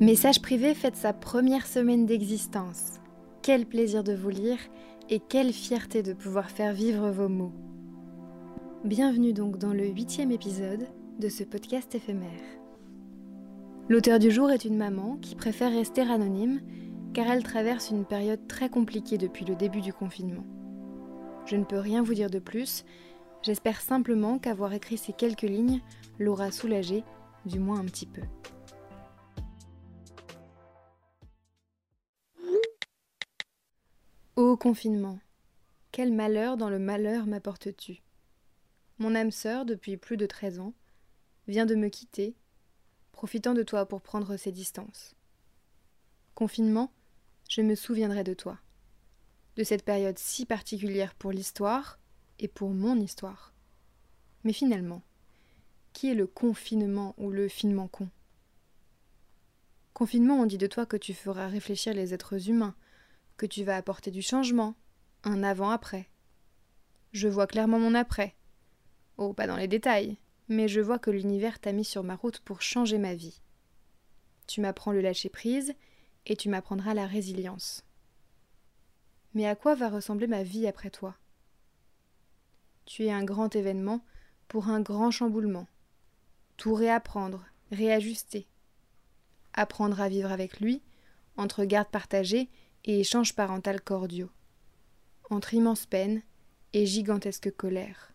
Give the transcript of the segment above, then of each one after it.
Message privé fête sa première semaine d'existence. Quel plaisir de vous lire et quelle fierté de pouvoir faire vivre vos mots. Bienvenue donc dans le huitième épisode de ce podcast éphémère. L'auteur du jour est une maman qui préfère rester anonyme car elle traverse une période très compliquée depuis le début du confinement. Je ne peux rien vous dire de plus, j'espère simplement qu'avoir écrit ces quelques lignes l'aura soulagée, du moins un petit peu. Ô confinement, quel malheur dans le malheur m'apportes-tu? Mon âme sœur, depuis plus de treize ans, vient de me quitter, profitant de toi pour prendre ses distances. Confinement, je me souviendrai de toi, de cette période si particulière pour l'histoire et pour mon histoire. Mais finalement, qui est le confinement ou le finement con? Confinement, on dit de toi que tu feras réfléchir les êtres humains, que tu vas apporter du changement, un avant-après. Je vois clairement mon après. Oh, pas dans les détails, mais je vois que l'univers t'a mis sur ma route pour changer ma vie. Tu m'apprends le lâcher-prise et tu m'apprendras la résilience. Mais à quoi va ressembler ma vie après toi? Tu es un grand événement pour un grand chamboulement. Tout réapprendre, réajuster. Apprendre à vivre avec lui, entre garde partagée et échanges parental cordiaux, entre immense peine et gigantesque colère,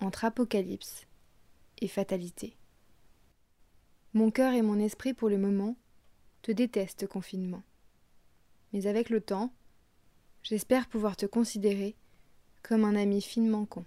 entre apocalypse et fatalité. Mon cœur et mon esprit pour le moment te détestent confinement. Mais avec le temps, j'espère pouvoir te considérer comme un ami finement con.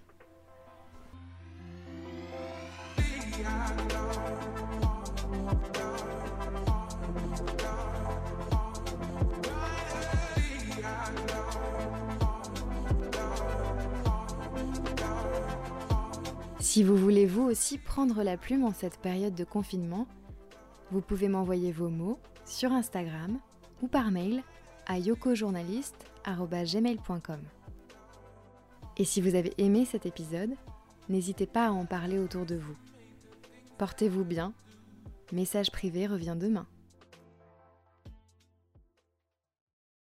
Si vous voulez vous aussi prendre la plume en cette période de confinement, vous pouvez m'envoyer vos mots sur Instagram ou par mail à yokojournaliste.gmail.com. Et si vous avez aimé cet épisode, n'hésitez pas à en parler autour de vous. Portez-vous bien. Message privé revient demain.